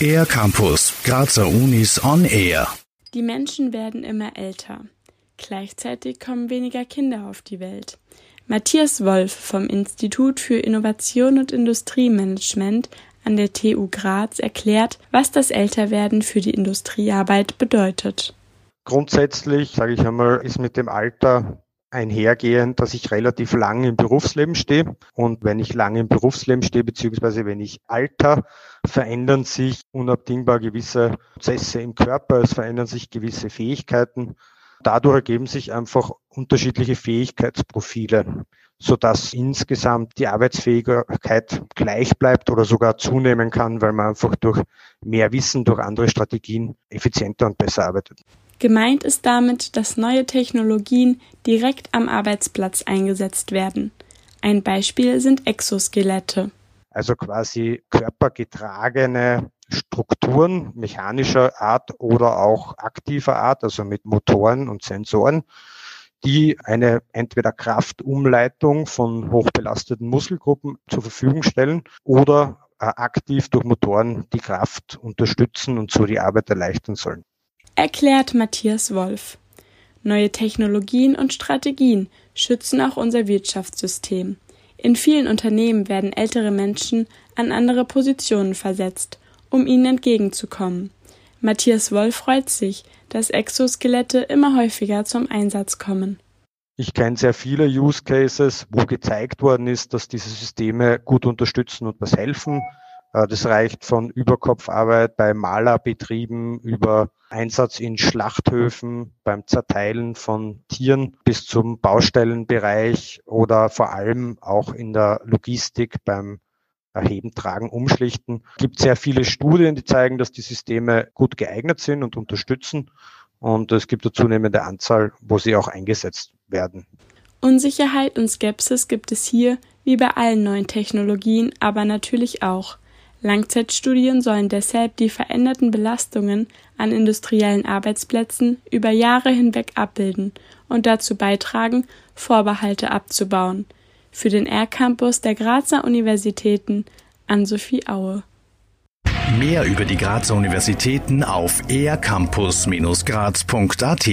Air Campus, Grazer Unis on Air. Die Menschen werden immer älter. Gleichzeitig kommen weniger Kinder auf die Welt. Matthias Wolf vom Institut für Innovation und Industriemanagement an der TU Graz erklärt, was das Älterwerden für die Industriearbeit bedeutet. Grundsätzlich, sage ich einmal, ist mit dem Alter einhergehend, dass ich relativ lang im Berufsleben stehe. Und wenn ich lange im Berufsleben stehe, beziehungsweise wenn ich alter, verändern sich unabdingbar gewisse Prozesse im Körper, es verändern sich gewisse Fähigkeiten. Dadurch ergeben sich einfach unterschiedliche Fähigkeitsprofile, sodass insgesamt die Arbeitsfähigkeit gleich bleibt oder sogar zunehmen kann, weil man einfach durch mehr Wissen, durch andere Strategien effizienter und besser arbeitet. Gemeint ist damit, dass neue Technologien direkt am Arbeitsplatz eingesetzt werden. Ein Beispiel sind Exoskelette. Also quasi körpergetragene Strukturen mechanischer Art oder auch aktiver Art, also mit Motoren und Sensoren, die eine entweder Kraftumleitung von hochbelasteten Muskelgruppen zur Verfügung stellen oder äh, aktiv durch Motoren die Kraft unterstützen und so die Arbeit erleichtern sollen erklärt Matthias Wolf. Neue Technologien und Strategien schützen auch unser Wirtschaftssystem. In vielen Unternehmen werden ältere Menschen an andere Positionen versetzt, um ihnen entgegenzukommen. Matthias Wolf freut sich, dass Exoskelette immer häufiger zum Einsatz kommen. Ich kenne sehr viele Use Cases, wo gezeigt worden ist, dass diese Systeme gut unterstützen und was helfen. Äh, das reicht von Überkopfarbeit bei Malerbetrieben über Einsatz in Schlachthöfen beim Zerteilen von Tieren bis zum Baustellenbereich oder vor allem auch in der Logistik beim Erheben, Tragen, Umschlichten. Es gibt sehr viele Studien, die zeigen, dass die Systeme gut geeignet sind und unterstützen. Und es gibt eine zunehmende Anzahl, wo sie auch eingesetzt werden. Unsicherheit und Skepsis gibt es hier, wie bei allen neuen Technologien, aber natürlich auch. Langzeitstudien sollen deshalb die veränderten Belastungen an industriellen Arbeitsplätzen über Jahre hinweg abbilden und dazu beitragen, Vorbehalte abzubauen. Für den R-Campus der Grazer Universitäten an Sophie Aue. Mehr über die Grazer Universitäten auf ercampus-graz.at